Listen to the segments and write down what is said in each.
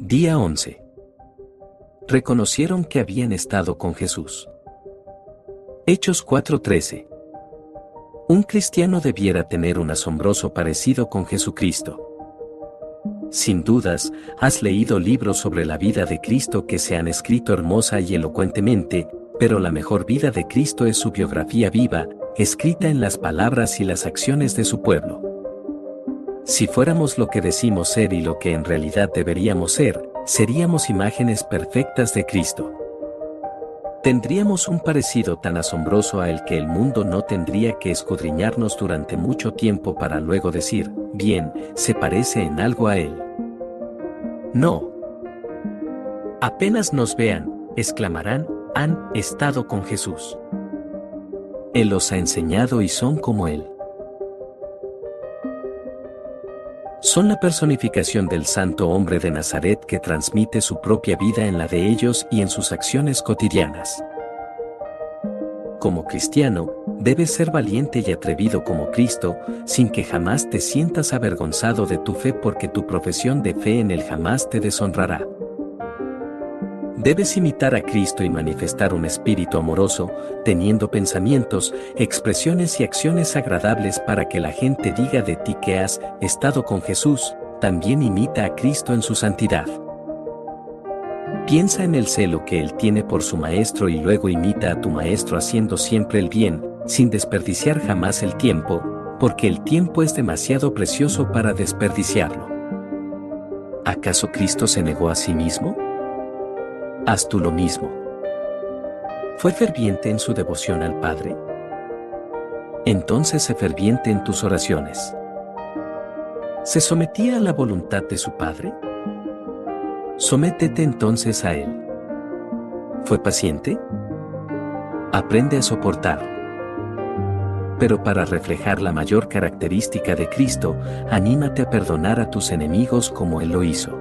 Día 11. Reconocieron que habían estado con Jesús. Hechos 4:13. Un cristiano debiera tener un asombroso parecido con Jesucristo. Sin dudas, has leído libros sobre la vida de Cristo que se han escrito hermosa y elocuentemente, pero la mejor vida de Cristo es su biografía viva, escrita en las palabras y las acciones de su pueblo. Si fuéramos lo que decimos ser y lo que en realidad deberíamos ser, seríamos imágenes perfectas de Cristo. Tendríamos un parecido tan asombroso a el que el mundo no tendría que escudriñarnos durante mucho tiempo para luego decir, bien, se parece en algo a Él. No. Apenas nos vean, exclamarán, han estado con Jesús. Él los ha enseñado y son como Él. Son la personificación del santo hombre de Nazaret que transmite su propia vida en la de ellos y en sus acciones cotidianas. Como cristiano, debes ser valiente y atrevido como Cristo, sin que jamás te sientas avergonzado de tu fe porque tu profesión de fe en Él jamás te deshonrará. Debes imitar a Cristo y manifestar un espíritu amoroso, teniendo pensamientos, expresiones y acciones agradables para que la gente diga de ti que has estado con Jesús, también imita a Cristo en su santidad. Piensa en el celo que Él tiene por su Maestro y luego imita a tu Maestro haciendo siempre el bien, sin desperdiciar jamás el tiempo, porque el tiempo es demasiado precioso para desperdiciarlo. ¿Acaso Cristo se negó a sí mismo? Haz tú lo mismo. ¿Fue ferviente en su devoción al Padre? Entonces sé ferviente en tus oraciones. ¿Se sometía a la voluntad de su Padre? Sométete entonces a Él. ¿Fue paciente? Aprende a soportar. Pero para reflejar la mayor característica de Cristo, anímate a perdonar a tus enemigos como Él lo hizo.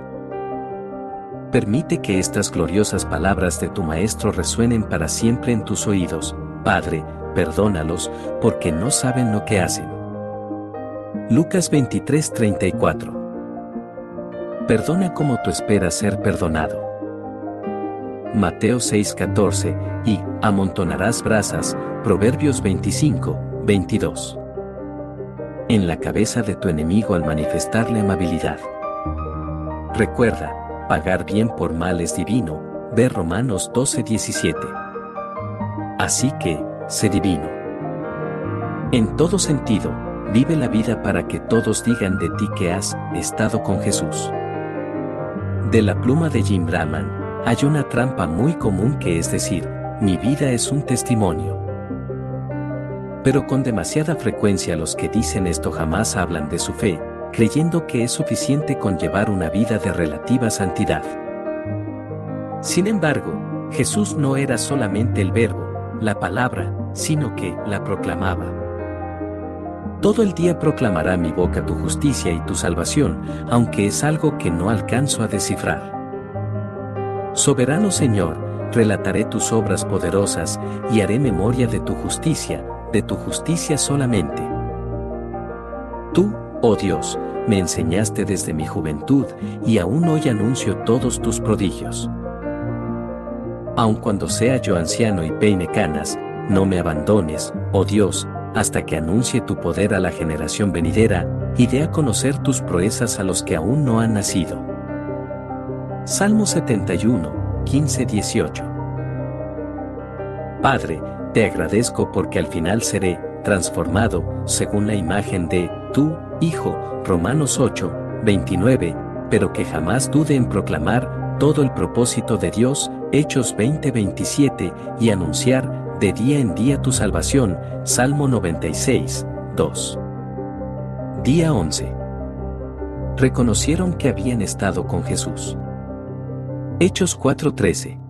Permite que estas gloriosas palabras de tu Maestro resuenen para siempre en tus oídos. Padre, perdónalos, porque no saben lo que hacen. Lucas 23:34 Perdona como tú esperas ser perdonado. Mateo 6:14 y amontonarás brasas. Proverbios 25, 22. En la cabeza de tu enemigo al manifestarle amabilidad. Recuerda, Pagar bien por mal es divino. Ver Romanos 12:17. Así que, sé divino. En todo sentido, vive la vida para que todos digan de ti que has estado con Jesús. De la pluma de Jim Brahman, hay una trampa muy común que es decir, mi vida es un testimonio. Pero con demasiada frecuencia los que dicen esto jamás hablan de su fe, creyendo que es suficiente con llevar una vida de relativa santidad. Sin embargo, Jesús no era solamente el verbo, la palabra, sino que la proclamaba. Todo el día proclamará mi boca tu justicia y tu salvación, aunque es algo que no alcanzo a descifrar. Soberano Señor, relataré tus obras poderosas y haré memoria de tu justicia, de tu justicia solamente. Tú, Oh Dios, me enseñaste desde mi juventud y aún hoy anuncio todos tus prodigios. Aun cuando sea yo anciano y peine canas, no me abandones, oh Dios, hasta que anuncie tu poder a la generación venidera y dé a conocer tus proezas a los que aún no han nacido. Salmo 71, 15-18. Padre, te agradezco porque al final seré transformado según la imagen de tú, Hijo, Romanos 8, 29, pero que jamás dude en proclamar todo el propósito de Dios, Hechos 20, 27, y anunciar de día en día tu salvación, Salmo 96, 2. Día 11. Reconocieron que habían estado con Jesús. Hechos 4:13.